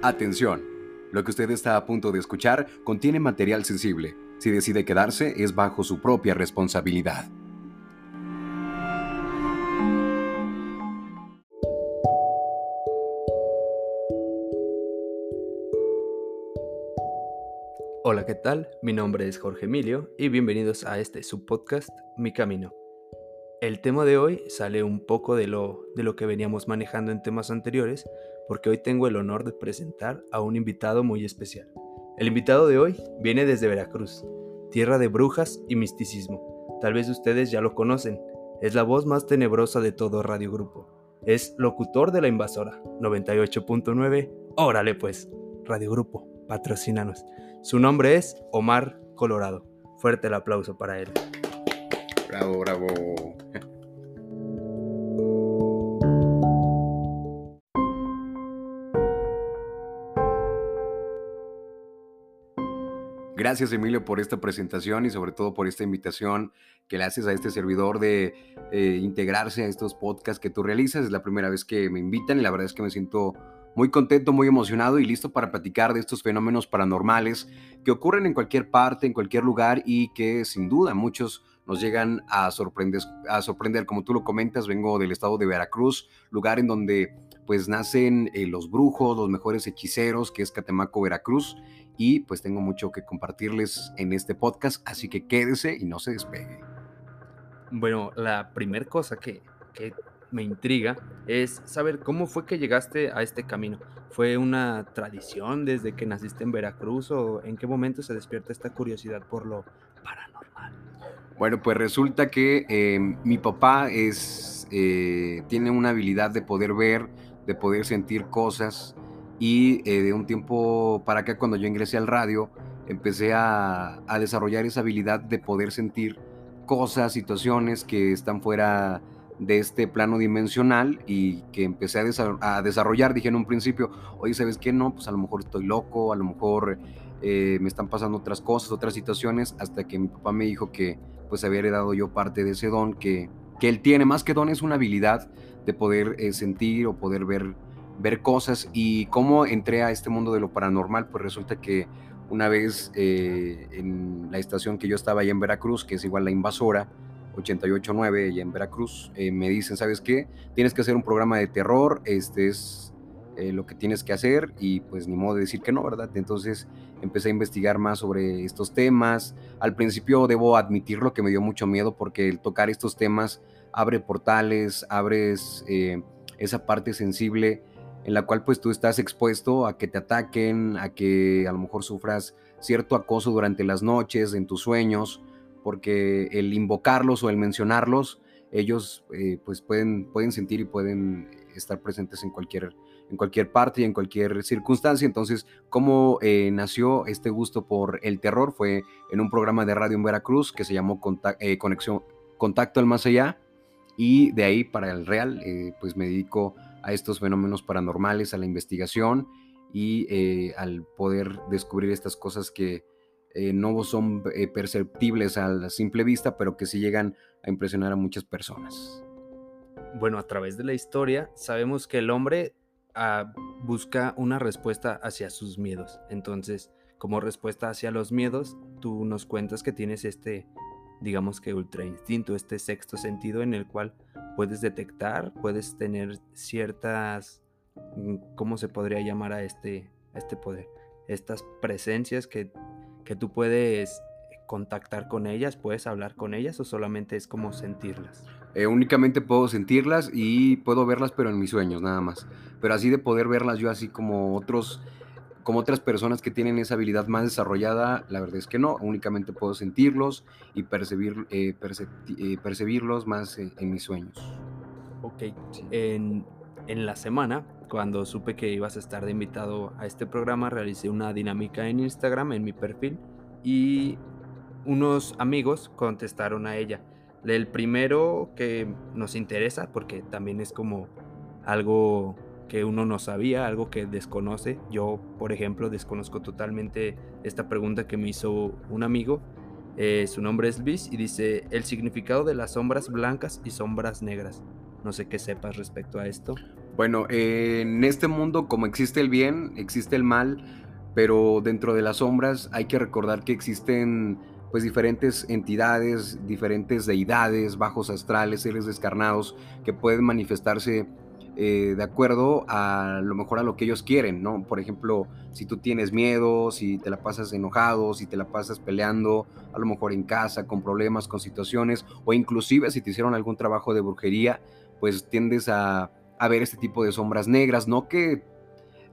Atención, lo que usted está a punto de escuchar contiene material sensible. Si decide quedarse es bajo su propia responsabilidad. Hola, ¿qué tal? Mi nombre es Jorge Emilio y bienvenidos a este subpodcast Mi Camino. El tema de hoy sale un poco de lo, de lo que veníamos manejando en temas anteriores, porque hoy tengo el honor de presentar a un invitado muy especial. El invitado de hoy viene desde Veracruz, tierra de brujas y misticismo. Tal vez ustedes ya lo conocen, es la voz más tenebrosa de todo Radio Grupo. Es locutor de La Invasora, 98.9. Órale pues, Radio Grupo, patrocínanos. Su nombre es Omar Colorado. Fuerte el aplauso para él. Bravo, bravo. Gracias Emilio por esta presentación y sobre todo por esta invitación que le haces a este servidor de eh, integrarse a estos podcasts que tú realizas. Es la primera vez que me invitan y la verdad es que me siento muy contento, muy emocionado y listo para platicar de estos fenómenos paranormales que ocurren en cualquier parte, en cualquier lugar y que sin duda muchos nos llegan a sorprender, a sorprender. Como tú lo comentas, vengo del estado de Veracruz, lugar en donde pues nacen eh, los brujos, los mejores hechiceros, que es Catemaco, Veracruz, y pues tengo mucho que compartirles en este podcast, así que quédese y no se despegue. Bueno, la primera cosa que, que me intriga es saber cómo fue que llegaste a este camino. ¿Fue una tradición desde que naciste en Veracruz o en qué momento se despierta esta curiosidad por lo? Bueno, pues resulta que em, mi papá es, eh, tiene una habilidad de poder ver, de poder sentir cosas y eh, de un tiempo para acá cuando yo ingresé al radio empecé a, desarrollar esa habilidad de poder sentir cosas, situaciones que están fuera de este plano dimensional y que empecé a, a desarrollar, dije en un principio, oye, ¿sabes qué? No, pues a lo mejor estoy loco, a lo mejor eh, me están pasando otras cosas, otras situaciones, hasta que mi papá me dijo que pues había heredado yo parte de ese don que, que él tiene. Más que don es una habilidad de poder eh, sentir o poder ver, ver cosas. Y cómo entré a este mundo de lo paranormal, pues resulta que una vez eh, en la estación que yo estaba allá en Veracruz, que es igual la invasora, 88.9 allá en Veracruz, eh, me dicen, ¿sabes qué? Tienes que hacer un programa de terror, este es eh, lo que tienes que hacer y pues ni modo de decir que no, ¿verdad? Entonces empecé a investigar más sobre estos temas. Al principio debo admitirlo que me dio mucho miedo porque el tocar estos temas abre portales, abres eh, esa parte sensible en la cual pues tú estás expuesto a que te ataquen, a que a lo mejor sufras cierto acoso durante las noches, en tus sueños, porque el invocarlos o el mencionarlos, ellos eh, pues pueden, pueden sentir y pueden estar presentes en cualquier en cualquier parte y en cualquier circunstancia. Entonces, ¿cómo eh, nació este gusto por el terror? Fue en un programa de radio en Veracruz que se llamó eh, Conexión, Contacto al Más Allá. Y de ahí para el real, eh, pues me dedico a estos fenómenos paranormales, a la investigación y al poder descubrir estas cosas que no son perceptibles a la simple vista, pero que sí llegan a impresionar a muchas personas. Bueno, a través de la historia sabemos que el hombre busca una respuesta hacia sus miedos. Entonces, como respuesta hacia los miedos, tú nos cuentas que tienes este, digamos que ultra instinto, este sexto sentido en el cual puedes detectar, puedes tener ciertas, mm, ¿cómo se podría llamar a este, a este poder? Estas presencias que, que tú puedes contactar con ellas, puedes hablar con ellas o solamente es como sentirlas. Eh, únicamente puedo sentirlas y puedo verlas, pero en mis sueños nada más. Pero así de poder verlas yo así como otros, como otras personas que tienen esa habilidad más desarrollada, la verdad es que no. Únicamente puedo sentirlos y percibir, eh, eh, percibirlos más en mis sueños. Ok. En, en la semana, cuando supe que ibas a estar de invitado a este programa, realicé una dinámica en Instagram, en mi perfil, y unos amigos contestaron a ella el primero que nos interesa, porque también es como algo que uno no sabía, algo que desconoce. Yo, por ejemplo, desconozco totalmente esta pregunta que me hizo un amigo. Eh, su nombre es Luis y dice el significado de las sombras blancas y sombras negras. No sé qué sepas respecto a esto. Bueno, en este mundo como existe el bien, existe el mal, pero dentro de las sombras hay que recordar que existen pues diferentes entidades, diferentes deidades, bajos astrales, seres descarnados que pueden manifestarse eh, de acuerdo a lo mejor a lo que ellos quieren, ¿no? Por ejemplo, si tú tienes miedo, si te la pasas enojado, si te la pasas peleando, a lo mejor en casa, con problemas, con situaciones, o inclusive si te hicieron algún trabajo de brujería, pues tiendes a, a ver este tipo de sombras negras, no que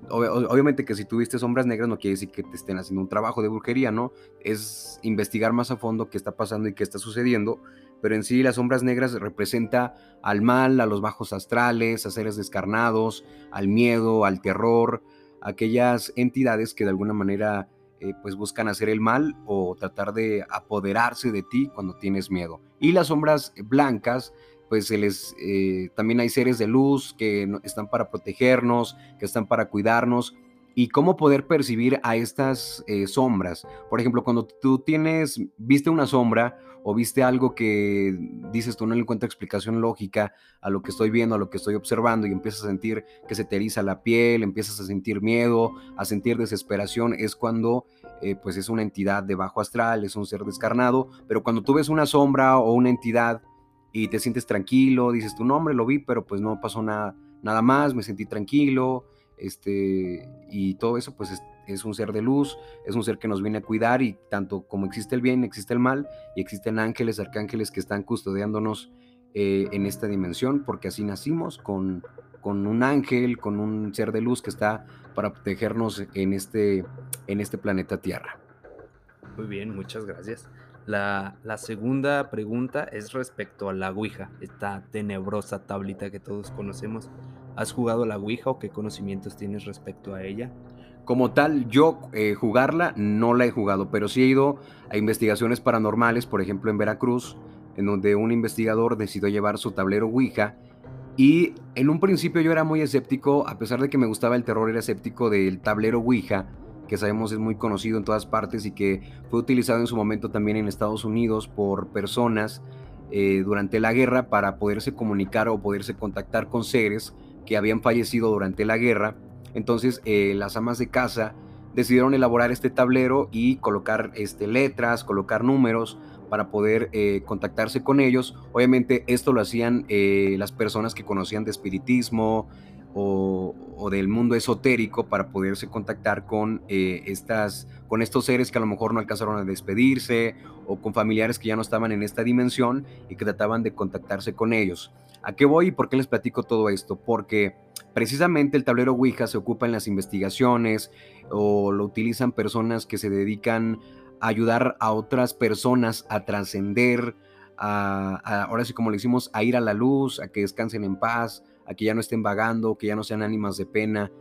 obviamente que si tuviste sombras negras no quiere decir que te estén haciendo un trabajo de brujería, ¿no? Es investigar más a fondo qué está pasando y qué está sucediendo, pero en sí las sombras negras representa al mal, a los bajos astrales, a seres descarnados, al miedo, al terror, aquellas entidades que de alguna manera eh, pues buscan hacer el mal o tratar de apoderarse de ti cuando tienes miedo. Y las sombras blancas pues se les, eh, también hay seres de luz que están para protegernos, que están para cuidarnos. Y cómo poder percibir a estas eh, sombras. Por ejemplo, cuando tú tienes, viste una sombra o viste algo que dices tú no le encuentras explicación lógica a lo que estoy viendo, a lo que estoy observando y empiezas a sentir que se te eriza la piel, empiezas a sentir miedo, a sentir desesperación, es cuando eh, pues es una entidad de bajo astral, es un ser descarnado, pero cuando tú ves una sombra o una entidad y te sientes tranquilo, dices tu nombre, lo vi, pero pues no pasó nada, nada más, me sentí tranquilo, este, y todo eso pues es, un ser de luz, es un ser que nos viene a cuidar y tanto como existe el bien, existe el mal y existen ángeles, arcángeles que están custodiándonos eh, en esta dimensión, porque así nacimos con, con un ángel, con un ser de luz que está para protegernos en este, en este planeta Tierra. Muy bien, muchas gracias. La, segunda pregunta es respecto a la Ouija, esta tenebrosa tablita que todos conocemos. ¿Has jugado la Ouija o qué conocimientos tienes respecto a ella? Como tal, yo eh, jugarla no la he jugado, pero sí he ido a investigaciones paranormales, por ejemplo en Veracruz, en donde un investigador decidió llevar su tablero Ouija. Y en un principio yo era muy escéptico, a pesar de que me gustaba el terror, era escéptico del tablero Ouija que sabemos es muy conocido en todas partes y que fue utilizado en su momento también en Estados Unidos por personas eh, durante la guerra para poderse comunicar o poderse contactar con seres que habían fallecido durante la guerra. Entonces eh, las amas de casa decidieron elaborar este tablero y colocar este, letras, colocar números para poder eh, contactarse con ellos. Obviamente esto lo hacían las personas que conocían de espiritismo, o, del mundo esotérico para poderse contactar con, eh, estas, con estos seres que a lo mejor no alcanzaron a despedirse o con familiares que ya no estaban en esta dimensión y que trataban de contactarse con ellos. ¿A qué voy y por qué les platico todo esto? Porque precisamente el tablero Ouija se ocupa en las investigaciones o lo utilizan personas que se dedican a ayudar a otras personas a trascender, ahora sí como le decimos, a ir a la luz, a que descansen en paz, a que ya no estén vagando, que ya no sean ánimas de pena,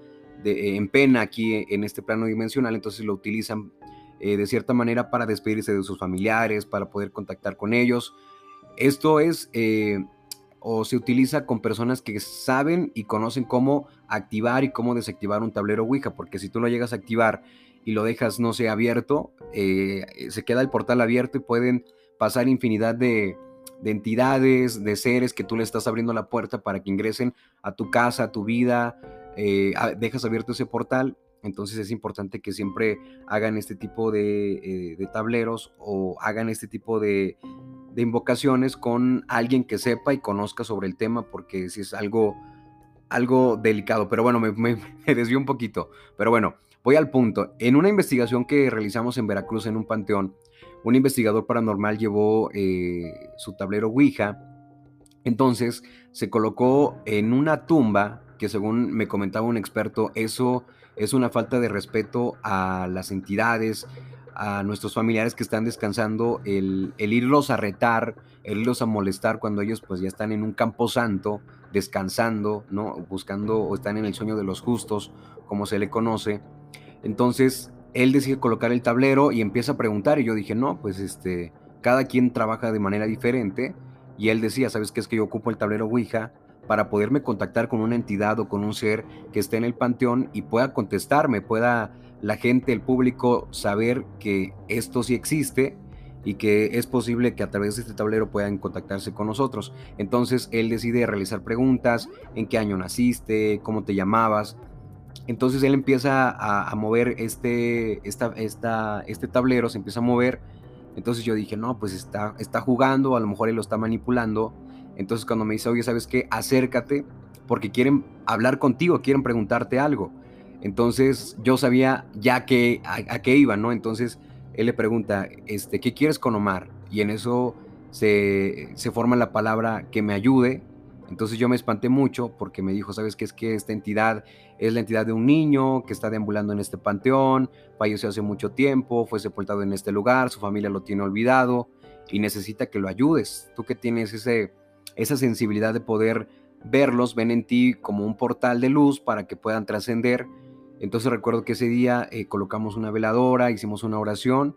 de, en pena aquí en este plano dimensional, entonces lo utilizan eh, de cierta manera para despedirse de sus familiares, para poder contactar con ellos. Esto es eh, o se utiliza con personas que saben y conocen cómo activar y cómo desactivar un tablero Ouija, porque si tú lo llegas a activar y lo dejas, no sé, abierto, eh, se queda el portal abierto y pueden pasar infinidad de, de entidades, de seres que tú le estás abriendo la puerta para que ingresen a tu casa, a tu vida, eh, dejas abierto ese portal, entonces es importante que siempre hagan este tipo de, eh, tableros o hagan este tipo de, invocaciones con alguien que sepa y conozca sobre el tema, porque si es algo, algo delicado. Pero bueno, me, me, desvío un poquito. Pero bueno, voy al punto. En una investigación que realizamos en Veracruz en un panteón, un investigador paranormal llevó eh, su tablero Ouija, entonces se colocó en una tumba que según me comentaba un experto, eso es una falta de respeto a las entidades, a nuestros familiares que están descansando, el, irlos a retar, el irlos a molestar cuando ellos pues ya están en un campo santo, descansando, ¿no? Buscando o están en el sueño de los justos, como se le conoce. Entonces, él decide colocar el tablero y empieza a preguntar y yo dije, no, pues este, cada quien trabaja de manera diferente y él decía, ¿sabes qué es que yo ocupo el tablero Ouija para poderme contactar con una entidad o con un ser que esté en el panteón y pueda contestarme, pueda la gente, el público saber que esto sí existe y que es posible que a través de este tablero puedan contactarse con nosotros. Entonces él decide realizar preguntas, en qué año naciste, cómo te llamabas. Entonces él empieza a, mover este, esta, esta, este tablero, se empieza a mover. Entonces yo dije, no, pues está, está jugando, a lo mejor él lo está manipulando. Entonces cuando me dice, oye, ¿sabes qué? Acércate porque quieren hablar contigo, quieren preguntarte algo. Entonces yo sabía ya que, a, qué iba, ¿no? Entonces él le pregunta, este, ¿qué quieres con Omar? Y en eso se, se forma la palabra que me ayude. Entonces yo me espanté mucho porque me dijo, ¿sabes qué? Es que esta entidad es la entidad de un niño que está deambulando en este panteón, falleció hace mucho tiempo, fue sepultado en este lugar, su familia lo tiene olvidado y necesita que lo ayudes. Tú que tienes ese, esa sensibilidad de poder verlos, ven en ti como un portal de luz para que puedan trascender entonces recuerdo que ese día eh, colocamos una veladora, hicimos una oración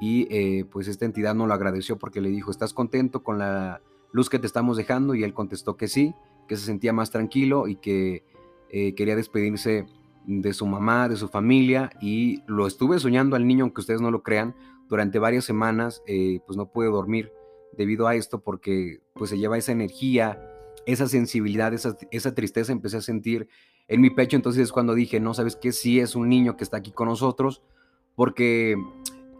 y eh, pues esta entidad nos lo agradeció porque le dijo, ¿estás contento con la luz que te estamos dejando? Y él contestó que sí, que se sentía más tranquilo y que eh, quería despedirse de su mamá, de su familia y lo estuve soñando al niño, aunque ustedes no lo crean, durante varias semanas pues no pude dormir debido a esto porque pues se lleva esa energía, esa sensibilidad, esa, esa tristeza empecé a sentir en mi pecho, entonces es cuando dije, no, ¿sabes qué? Sí es un niño que está aquí con nosotros, porque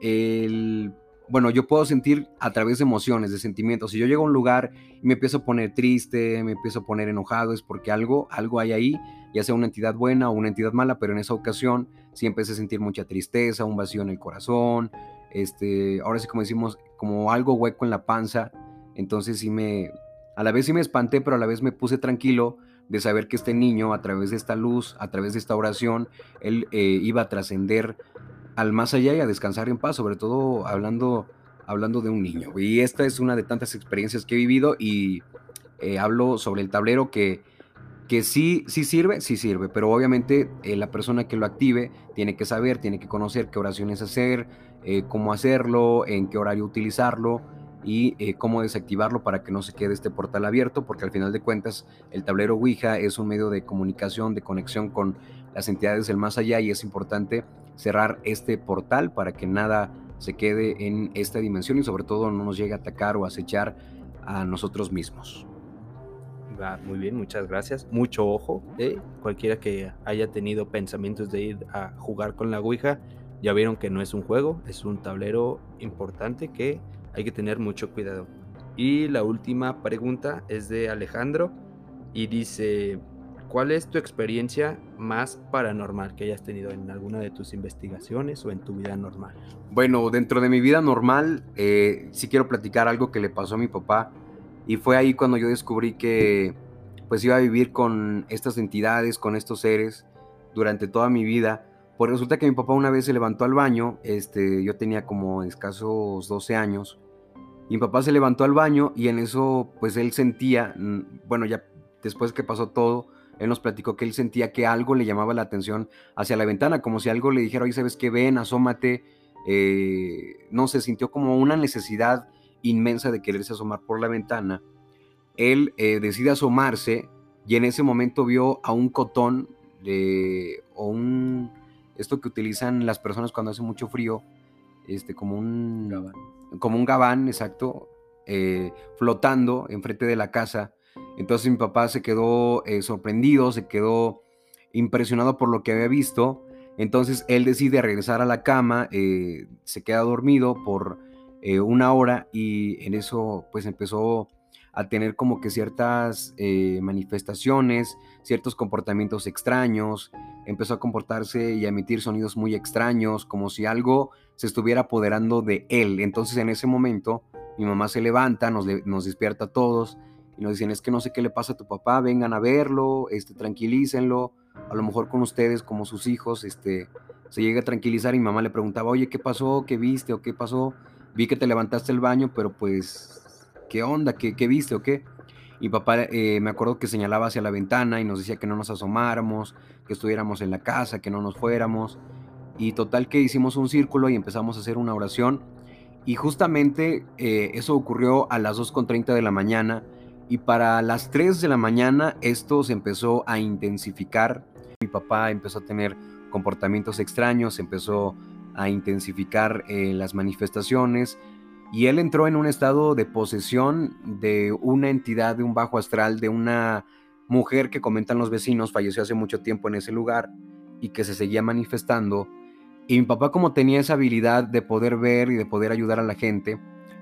el, bueno, yo puedo sentir a través de emociones, de sentimientos. Si yo llego a un lugar y me empiezo a poner triste, me empiezo a poner enojado, es porque algo, algo hay ahí, ya sea una entidad buena o una entidad mala, pero en esa ocasión sí empecé a sentir mucha tristeza, un vacío en el corazón, este, ahora sí como decimos, como algo hueco en la panza. Entonces sí me, a la vez sí me espanté, pero a la vez me puse tranquilo de saber que este niño, a través de esta luz, a través de esta oración, él eh, iba a trascender al más allá y a descansar en paz, sobre todo hablando, hablando de un niño. Y esta es una de tantas experiencias que he vivido y eh, hablo sobre el tablero que, que sí, sí sirve, sí sirve, pero obviamente eh, la persona que lo active tiene que saber, tiene que conocer qué oraciones hacer, cómo hacerlo, en qué horario utilizarlo y eh, cómo desactivarlo para que no se quede este portal abierto, porque al final de cuentas el tablero Ouija es un medio de comunicación, de conexión con las entidades del más allá y es importante cerrar este portal para que nada se quede en esta dimensión y sobre todo no nos llegue a atacar o acechar a nosotros mismos. Va, muy bien, muchas gracias. Mucho ojo, ¿eh? cualquiera que haya tenido pensamientos de ir a jugar con la Ouija, ya vieron que no es un juego, es un tablero importante que hay que tener mucho cuidado. Y la última pregunta es de Alejandro y dice, ¿cuál es tu experiencia más paranormal que hayas tenido en alguna de tus investigaciones o en tu vida normal? Bueno, dentro de mi vida normal, eh, sí quiero platicar algo que le pasó a mi papá y fue ahí cuando yo descubrí que pues iba a vivir con estas entidades, con estos seres durante toda mi vida pues resulta que mi papá una vez se levantó al baño, este, yo tenía como escasos 12 años, y mi papá se levantó al baño y en eso pues él sentía, mm, bueno ya después que pasó todo, él nos platicó que él sentía que algo le llamaba la atención hacia la ventana, como si algo le dijera, oye, ¿sabes qué? Ven, asómate. Eh, no se sintió como una necesidad inmensa de quererse asomar por la ventana. Él eh, decide asomarse y en ese momento vio a un cotón de, o un esto que utilizan las personas cuando hace mucho frío, este, como un como un gabán, exacto, eh, flotando enfrente de la casa. Entonces mi papá se quedó eh, sorprendido, se quedó impresionado por lo que había visto. Entonces él decide regresar a la cama, eh, se queda dormido por una hora y en eso pues empezó a tener como que ciertas manifestaciones, ciertos comportamientos extraños, empezó a comportarse y a emitir sonidos muy extraños, como si algo se estuviera apoderando de él. Entonces en ese momento mi mamá se levanta, nos, nos despierta a todos y nos dicen, es que no sé qué le pasa a tu papá, vengan a verlo, este, tranquilícenlo, a lo mejor con ustedes como sus hijos, este, se llega a tranquilizar y mi mamá le preguntaba, oye, ¿qué pasó? ¿Qué viste? ¿O qué pasó? Vi que te levantaste el baño, pero pues, ¿qué onda? ¿Qué, qué viste qué? Y papá eh, me acuerdo que señalaba hacia la ventana y nos decía que no nos asomáramos, que estuviéramos en la casa, que no nos fuéramos. Y total que hicimos un círculo y empezamos a hacer una oración. Y justamente eh, eso ocurrió a las 2.30 de la mañana. Y para las 3 de la mañana esto se empezó a intensificar. Mi papá empezó a tener comportamientos extraños, empezó a intensificar eh, las manifestaciones. y él entró en un estado de posesión de una entidad de un bajo astral, de una mujer que comentan los vecinos, falleció hace mucho tiempo en ese lugar y que se seguía manifestando. Y mi papá como tenía esa habilidad de poder ver y de poder ayudar a la gente,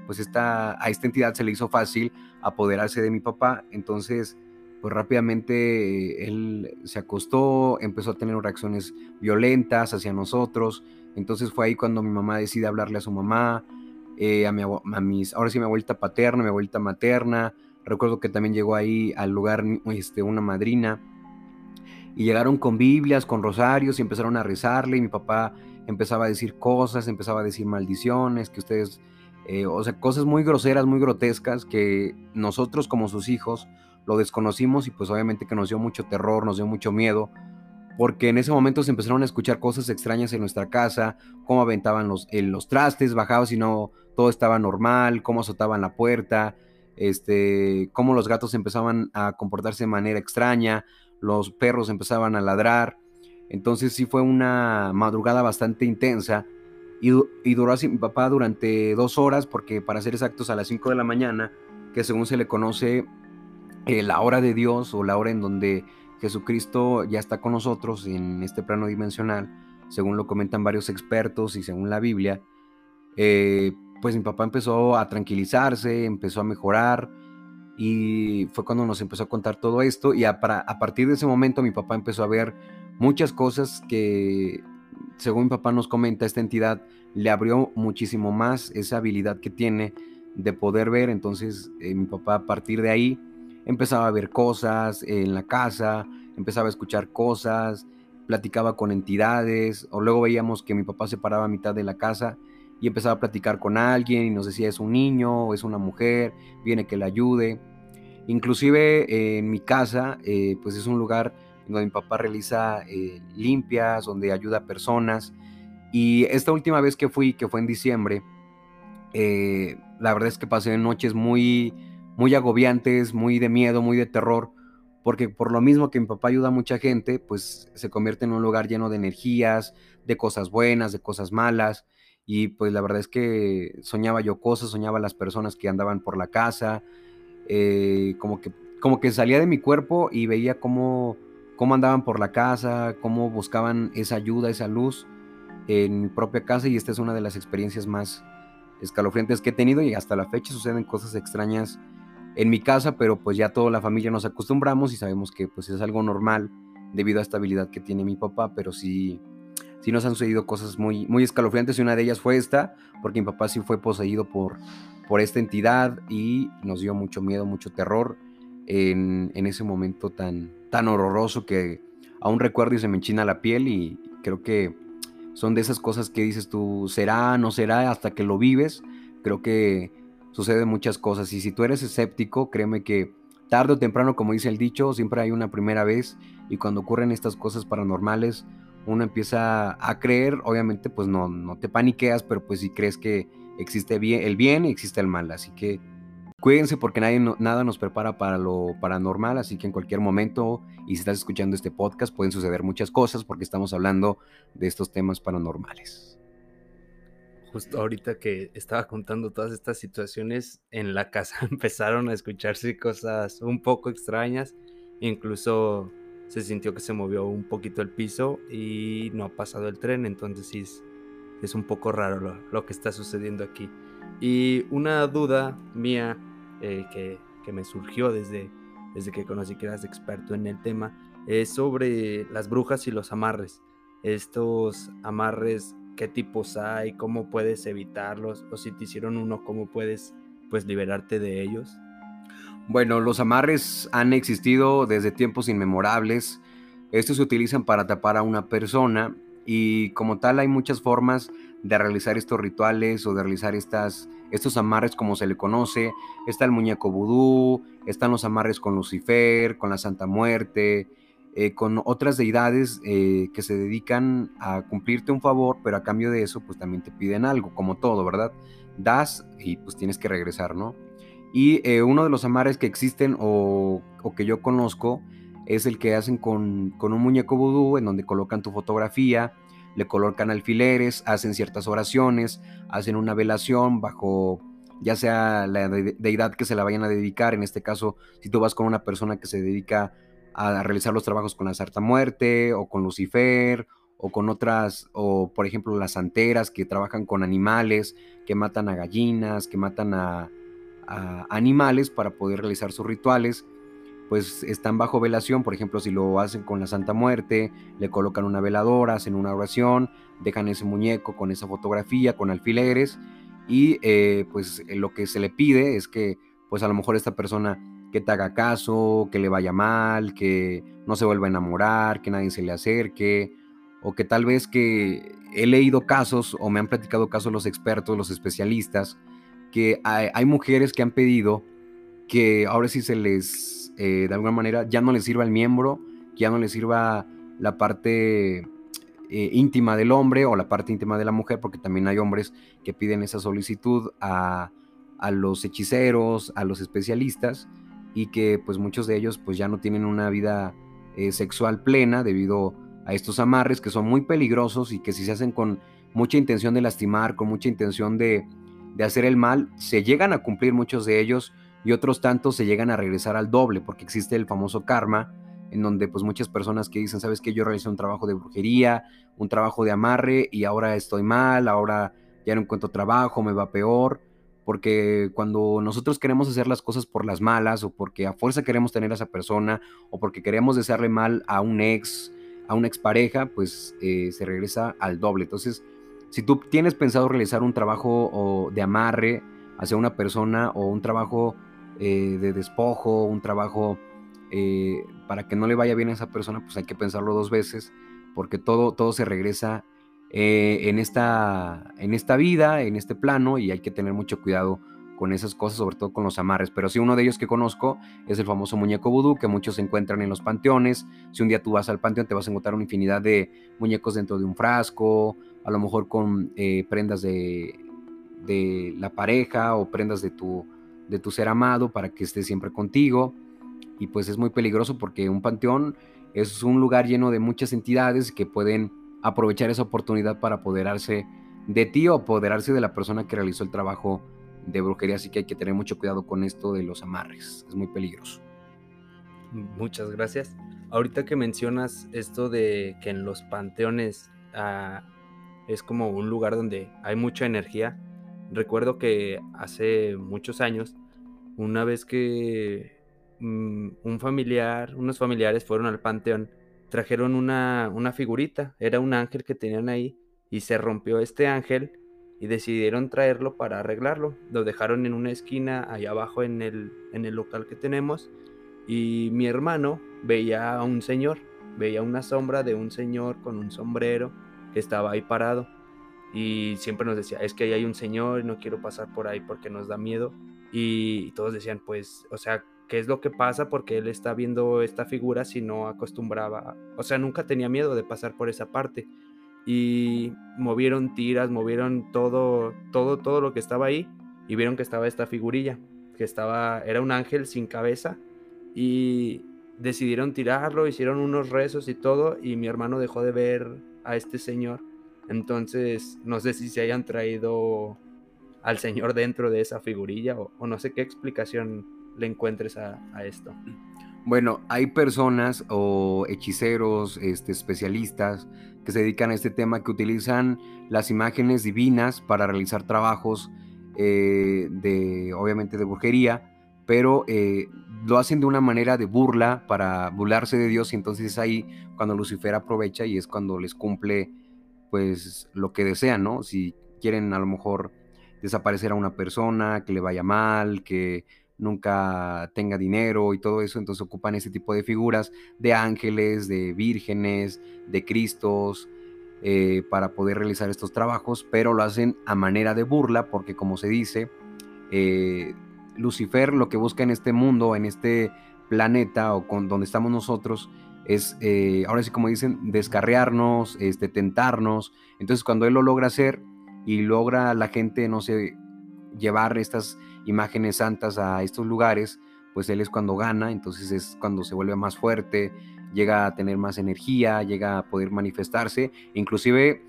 pues esta, a esta entidad se le hizo fácil apoderarse de mi papá. Entonces, pues rápidamente él se acostó, empezó a tener reacciones violentas hacia nosotros. Entonces fue ahí cuando mi mamá decide hablarle a su mamá, eh, a, mi, a mis, ahora sí mi abuelita paterna, mi abuelita materna. Recuerdo que también llegó ahí al lugar este, una madrina. Y llegaron con Biblias, con rosarios y empezaron a rezarle. Y mi papá empezaba a decir cosas, empezaba a decir maldiciones, que ustedes, eh, o sea, cosas muy groseras, muy grotescas que nosotros como sus hijos lo desconocimos y pues obviamente que nos dio mucho terror, nos dio mucho miedo porque en ese momento se empezaron a escuchar cosas extrañas en nuestra casa, cómo aventaban los, los trastes, bajaban si no todo estaba normal, cómo azotaban la puerta, este, cómo los gatos empezaban a comportarse de manera extraña, los perros empezaban a ladrar. Entonces sí fue una madrugada bastante intensa y, duró así mi papá durante dos horas, porque para ser exactos a las 5 de la mañana, que según se le conoce eh, la hora de Dios o la hora en donde Jesucristo ya está con nosotros en este plano dimensional, según lo comentan varios expertos y según la Biblia, eh, pues mi papá empezó a tranquilizarse, empezó a mejorar y fue cuando nos empezó a contar todo esto y a, a partir de ese momento mi papá empezó a ver muchas cosas que, según mi papá nos comenta, esta entidad le abrió muchísimo más esa habilidad que tiene de poder ver, entonces eh, mi papá a partir de ahí empezaba a ver cosas en la casa, empezaba a escuchar cosas, platicaba con entidades, o luego veíamos que mi papá se paraba a mitad de la casa y empezaba a platicar con alguien y nos decía es un niño o es una mujer, viene que le ayude. Inclusive en mi casa, eh, pues es un lugar donde mi papá realiza eh, limpias, donde ayuda a personas. Y esta última vez que fui, que fue en diciembre, la verdad es que pasé noches muy, muy agobiantes, muy de miedo, muy de terror, porque por lo mismo que mi papá ayuda a mucha gente, pues se convierte en un lugar lleno de energías, de cosas buenas, de cosas malas, y pues la verdad es que soñaba yo cosas, soñaba las personas que andaban por la casa, eh, como, que, como que salía de mi cuerpo y veía cómo, cómo andaban por la casa, cómo buscaban esa ayuda, esa luz en mi propia casa, y esta es una de las experiencias más escalofriantes que he tenido y hasta la fecha suceden cosas extrañas en mi casa, pero pues ya toda la familia nos acostumbramos y sabemos que pues es algo normal debido a esta habilidad que tiene mi papá, pero sí, sí nos han sucedido cosas muy, muy escalofriantes y una de ellas fue esta, porque mi papá sí fue poseído por, por esta entidad y nos dio mucho miedo, mucho terror en, en ese momento tan, tan horroroso que aún recuerdo y se me enchina la piel y creo que son de esas cosas que dices tú, será, no será, hasta que lo vives. Creo que suceden muchas cosas. Y si tú eres escéptico, créeme que tarde o temprano, como dice el dicho, siempre hay una primera vez. Y cuando ocurren estas cosas paranormales, uno empieza a creer, obviamente, pues no, no te paniqueas, pero pues si crees que existe el bien y existe el mal. Así que cuídense porque nadie, nada nos prepara para lo paranormal, así que en cualquier momento, y si estás escuchando este podcast, pueden suceder muchas cosas porque estamos hablando de estos temas paranormales justo ahorita que estaba contando todas estas situaciones, en la casa empezaron a escucharse cosas un poco extrañas. Incluso se sintió que se movió un poquito el piso y no ha pasado el tren, entonces sí es, un poco raro lo, que está sucediendo aquí. Y una duda mía eh, que, que, me surgió desde, desde que conocí que eras experto en el tema es sobre las brujas y los amarres. Estos amarres qué tipos hay, cómo puedes evitarlos, o si te hicieron uno, cómo puedes pues liberarte de ellos. Bueno, los amarres han existido desde tiempos inmemorables. Estos se utilizan para tapar a una persona y como tal hay muchas formas de realizar estos rituales o de realizar estas, estos amarres como se le conoce. Está el muñeco vudú, están los amarres con Lucifer, con la Santa Muerte, eh, con otras deidades eh, que se dedican a cumplirte un favor, pero a cambio de eso, pues también te piden algo, como todo, ¿verdad? Das y pues tienes que regresar, ¿no? Y eh, uno de los amares que existen o, que yo conozco es el que hacen con, con un muñeco vudú en donde colocan tu fotografía, le colocan alfileres, hacen ciertas oraciones, hacen una velación bajo ya sea la deidad que se la vayan a dedicar, en este caso, si tú vas con una persona que se dedica a realizar los trabajos con la Sarta Muerte o con Lucifer o con otras, o por ejemplo las santeras que trabajan con animales, que matan a gallinas, que matan a, animales para poder realizar sus rituales, pues están bajo velación, por ejemplo si lo hacen con la Santa Muerte, le colocan una veladora, hacen una oración, dejan ese muñeco con esa fotografía, con alfileres, y eh, pues lo que se le pide es que pues a lo mejor esta persona que te haga caso, que le vaya mal, que no se vuelva a enamorar, que nadie se le acerque, o que tal vez que he leído casos o me han platicado casos los expertos, los especialistas, que hay, mujeres que han pedido que ahora sí se les, eh, de alguna manera, ya no les sirva el miembro, ya no les sirva la parte eh, íntima del hombre o la parte íntima de la mujer, porque también hay hombres que piden esa solicitud a, a los hechiceros, a los especialistas, y que pues muchos de ellos pues ya no tienen una vida eh, sexual plena debido a estos amarres que son muy peligrosos y que si se hacen con mucha intención de lastimar, con mucha intención de, de hacer el mal, se llegan a cumplir muchos de ellos y otros tantos se llegan a regresar al doble porque existe el famoso karma en donde pues muchas personas que dicen, sabes que yo realicé un trabajo de brujería, un trabajo de amarre y ahora estoy mal, ahora ya no encuentro trabajo, me va peor porque cuando nosotros queremos hacer las cosas por las malas o porque a fuerza queremos tener a esa persona o porque queremos desearle mal a un ex, a una expareja, pues eh, se regresa al doble. Entonces, si tú tienes pensado realizar un trabajo de amarre hacia una persona o un trabajo eh, de despojo, un trabajo eh, para que no le vaya bien a esa persona, pues hay que pensarlo dos veces porque todo, todo se regresa eh, en, esta, en esta vida, en este plano, y hay que tener mucho cuidado con esas cosas, sobre todo con los amarres. Pero sí, uno de ellos que conozco es el famoso muñeco vudú, que muchos se encuentran en los panteones. Si un día tú vas al panteón, te vas a encontrar una infinidad de muñecos dentro de un frasco, a lo mejor con prendas de, de, la pareja o prendas de tu, de tu ser amado para que esté siempre contigo. Y pues es muy peligroso porque un panteón es un lugar lleno de muchas entidades que pueden aprovechar esa oportunidad para apoderarse de ti o apoderarse de la persona que realizó el trabajo de brujería. Así que hay que tener mucho cuidado con esto de los amarres. Es muy peligroso. Muchas gracias. Ahorita que mencionas esto de que en los panteones ah, es como un lugar donde hay mucha energía, recuerdo que hace muchos años, una vez que mm, un familiar, unos familiares fueron al panteón, trajeron una, una figurita, era un ángel que tenían ahí y se rompió este ángel y decidieron traerlo para arreglarlo. Lo dejaron en una esquina allá abajo en el, en el local que tenemos y mi hermano veía a un señor, veía una sombra de un señor con un sombrero que estaba ahí parado y siempre nos decía, es que ahí hay un señor y no quiero pasar por ahí porque nos da miedo y todos decían, pues, o sea, qué es lo que pasa porque él está viendo esta figura si no acostumbraba, o sea, nunca tenía miedo de pasar por esa parte. Y movieron tiras, movieron todo, todo, todo lo que estaba ahí y vieron que estaba esta figurilla, que estaba, era un ángel sin cabeza y decidieron tirarlo, hicieron unos rezos y todo y mi hermano dejó de ver a este señor. Entonces, no sé si se hayan traído al señor dentro de esa figurilla o, no sé qué explicación le encuentres a, esto? Bueno, hay personas o hechiceros, este, especialistas que se dedican a este tema que utilizan las imágenes divinas para realizar trabajos eh, de, obviamente, de brujería, pero eh, lo hacen de una manera de burla para burlarse de Dios y entonces es ahí cuando Lucifer aprovecha y es cuando les cumple pues lo que desean, ¿no? Si quieren a lo mejor desaparecer a una persona, que le vaya mal, que nunca tenga dinero y todo eso, entonces ocupan ese tipo de figuras de ángeles, de vírgenes, de cristos, eh, para poder realizar estos trabajos, pero lo hacen a manera de burla, porque como se dice, eh, Lucifer lo que busca en este mundo, en este planeta o con donde estamos nosotros, es, eh, ahora sí como dicen, descarriarnos, este, tentarnos. Entonces cuando él lo logra hacer y logra la gente, no sé, llevar estas imágenes santas a estos lugares, pues él es cuando gana, entonces es cuando se vuelve más fuerte, llega a tener más energía, llega a poder manifestarse, inclusive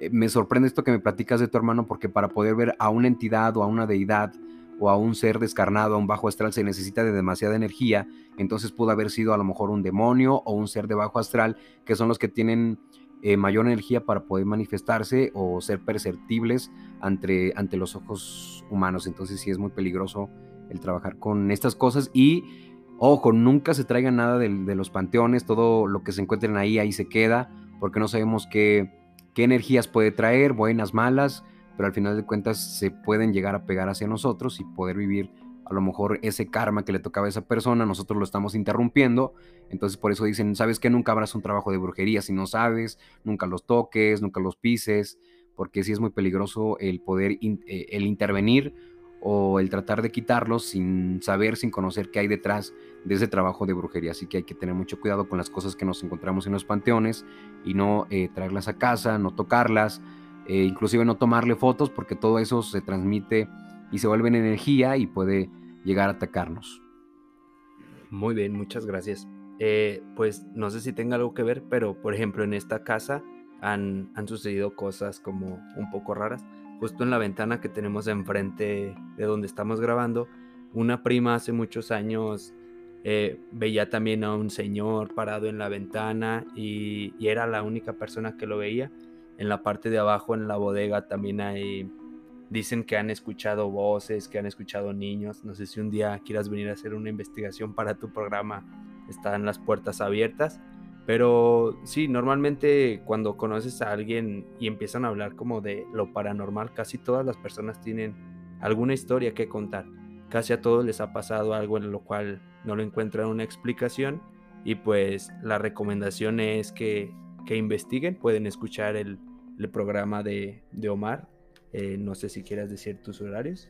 eh, me sorprende esto que me platicas de tu hermano porque para poder ver a una entidad o a una deidad o a un ser descarnado, a un bajo astral, se necesita de demasiada energía, entonces pudo haber sido a lo mejor un demonio o un ser de bajo astral, que son los que tienen eh, mayor energía para poder manifestarse o ser perceptibles ante, ante los ojos humanos. Entonces sí es muy peligroso el trabajar con estas cosas y ojo, nunca se traiga nada de, de los panteones, todo lo que se encuentren ahí, ahí se queda, porque no sabemos qué, qué energías puede traer, buenas, malas, pero al final de cuentas se pueden llegar a pegar hacia nosotros y poder vivir a lo mejor ese karma que le tocaba a esa persona, nosotros lo estamos interrumpiendo, entonces por eso dicen, sabes que nunca habrás un trabajo de brujería si no sabes, nunca los toques, nunca los pises, porque sí es muy peligroso el poder, eh, el intervenir o el tratar de quitarlos sin saber, sin conocer qué hay detrás de ese trabajo de brujería. Así que hay que tener mucho cuidado con las cosas que nos encontramos en los panteones y no eh, traerlas a casa, no tocarlas, eh, inclusive no tomarle fotos porque todo eso se transmite y se vuelve en energía y puede llegar a atacarnos. Muy bien, muchas gracias. Eh, pues no sé si tenga algo que ver, pero por ejemplo en esta casa han, han sucedido cosas como un poco raras. Justo en la ventana que tenemos enfrente de donde estamos grabando, una prima hace muchos años eh, veía también a un señor parado en la ventana y, y, era la única persona que lo veía. En la parte de abajo, en la bodega, también hay Dicen que han escuchado voces, que han escuchado niños. No sé si un día quieras venir a hacer una investigación para tu programa. Están las puertas abiertas. Pero sí, normalmente cuando conoces a alguien y empiezan a hablar como de lo paranormal, casi todas las personas tienen alguna historia que contar. Casi a todos les ha pasado algo en lo cual no lo encuentran una explicación. Y pues la recomendación es que, que investiguen. Pueden escuchar el, el programa de, de Omar eh, no sé si quieras decir tus horarios.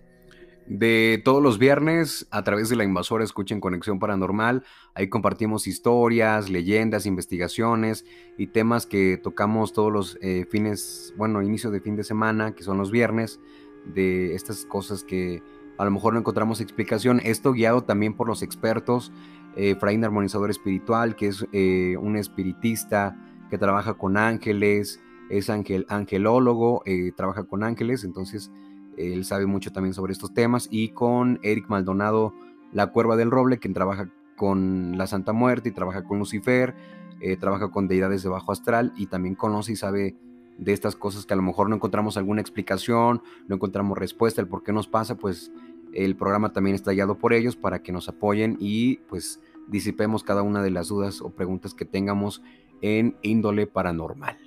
De todos los viernes, a través de la invasora Escuchen Conexión Paranormal, ahí compartimos historias, leyendas, investigaciones y temas que tocamos todos los eh, fines, bueno, inicio de fin de semana, que son los viernes, de estas cosas que a lo mejor no encontramos explicación. Esto guiado también por los expertos, eh, Fraín Armonizador Espiritual, que es eh, un espiritista que trabaja con ángeles, es angel, angelólogo, eh, trabaja con ángeles, entonces él sabe mucho también sobre estos temas, y con Eric Maldonado, la cuerva del roble, quien trabaja con la Santa Muerte y trabaja con Lucifer, eh, trabaja con deidades de bajo astral y también conoce y sabe de estas cosas que a lo mejor no encontramos alguna explicación, no encontramos respuesta, el por qué nos pasa, pues el programa también está guiado por ellos para que nos apoyen y pues disipemos cada una de las dudas o preguntas que tengamos en índole paranormal.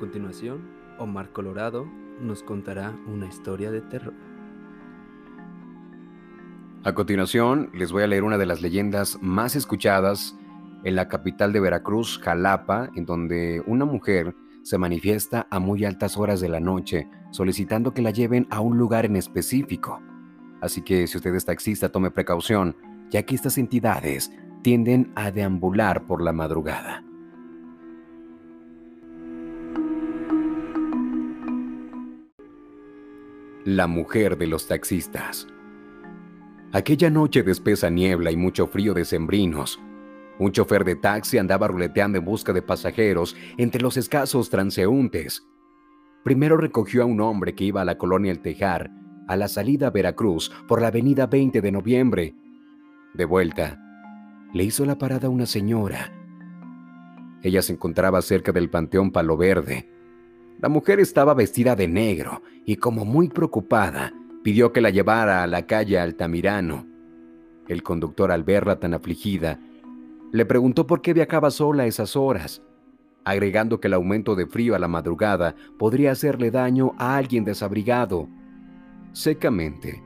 continuación, Omar Colorado nos contará una historia de terror. A continuación, les voy a leer una de las leyendas más escuchadas en la capital de Veracruz, Jalapa, en donde una mujer se manifiesta a muy altas horas de la noche solicitando que la lleven a un lugar en específico. Así que si usted es taxista, tome precaución, ya que estas entidades tienden a deambular por la madrugada. la mujer de los taxistas. Aquella noche de espesa niebla y mucho frío de sembrinos, un chofer de taxi andaba ruleteando en busca de pasajeros entre los escasos transeúntes. Primero recogió a un hombre que iba a la colonia El Tejar, a la salida a Veracruz por la avenida 20 de noviembre. De vuelta, le hizo la parada a una señora. Ella se encontraba cerca del Panteón Palo Verde, la mujer estaba vestida de negro y como muy preocupada, pidió que la llevara a la calle Altamirano. El conductor al verla tan afligida, le preguntó por qué viajaba sola a esas horas, agregando que el aumento de frío a la madrugada podría hacerle daño a alguien desabrigado. Secamente,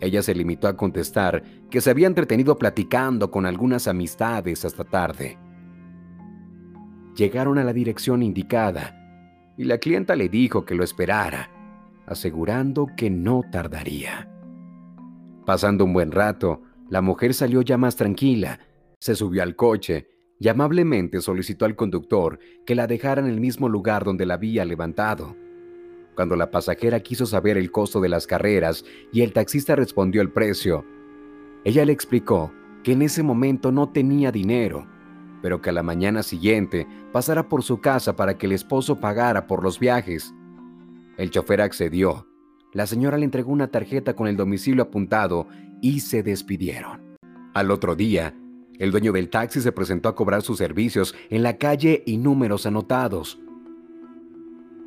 ella se limitó a contestar que se había entretenido platicando con algunas amistades hasta tarde. Llegaron a la dirección indicada y la clienta le dijo que lo esperara, asegurando que no tardaría. Pasando un buen rato, la mujer salió ya más tranquila, se subió al coche y amablemente solicitó al conductor que la dejara en el mismo lugar donde la había levantado. Cuando la pasajera quiso saber el costo de las carreras y el taxista respondió el precio, ella le explicó que en ese momento no tenía dinero, pero que a la mañana siguiente pasara por su casa para que el esposo pagara por los viajes. El chofer accedió. La señora le entregó una tarjeta con el domicilio apuntado y se despidieron. Al otro día, el dueño del taxi se presentó a cobrar sus servicios en la calle y números anotados.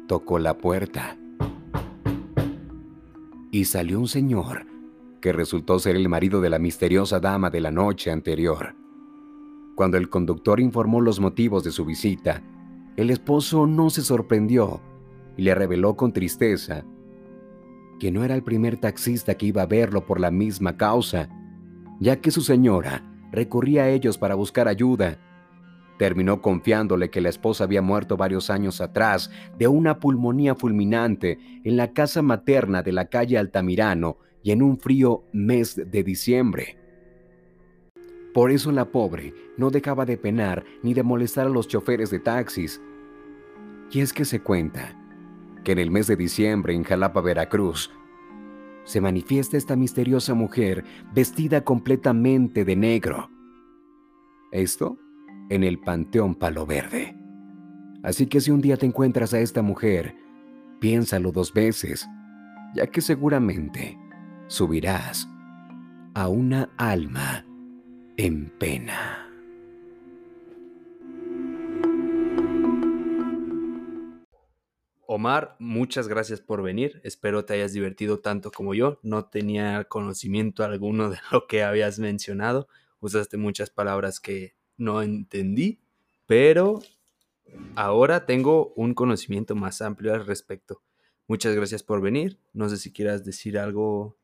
Tocó la puerta. Y salió un señor que resultó ser el marido de la misteriosa dama de la noche anterior. Cuando el conductor informó los motivos de su visita, el esposo no se sorprendió y le reveló con tristeza que no era el primer taxista que iba a verlo por la misma causa, ya que su señora recurría a ellos para buscar ayuda. Terminó confiándole que la esposa había muerto varios años atrás de una pulmonía fulminante en la casa materna de la calle Altamirano y en un frío mes de diciembre. Por eso la pobre no dejaba de penar ni de molestar a los choferes de taxis. Y es que se cuenta que en el mes de diciembre en Jalapa, Veracruz, se manifiesta esta misteriosa mujer vestida completamente de negro. Esto en el Panteón Palo Verde. Así que si un día te encuentras a esta mujer, piénsalo dos veces, ya que seguramente subirás a una alma en pena. Omar, muchas gracias por venir. Espero te hayas divertido tanto como yo. No tenía conocimiento alguno de lo que habías mencionado. Usaste muchas palabras que no entendí, pero ahora tengo un conocimiento más amplio al respecto. Muchas gracias por venir. No sé si quieras decir algo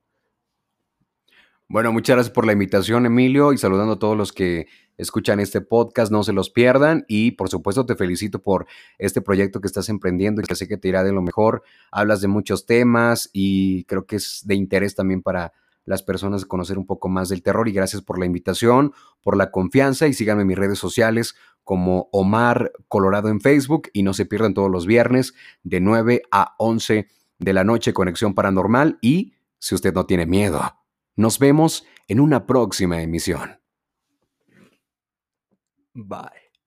bueno, muchas gracias por la invitación, Emilio, y saludando a todos los que escuchan este podcast, no se los pierdan. Y por supuesto, te felicito por este proyecto que estás emprendiendo y que sé que te irá de lo mejor. Hablas de muchos temas y creo que es de interés también para las personas conocer un poco más del terror. Y gracias por la invitación, por la confianza. Y síganme en mis redes sociales como Omar Colorado en Facebook. Y no se pierdan todos los viernes de 9 a 11 de la noche, Conexión Paranormal. Y si usted no tiene miedo nos vemos en una próxima emisión. Bye.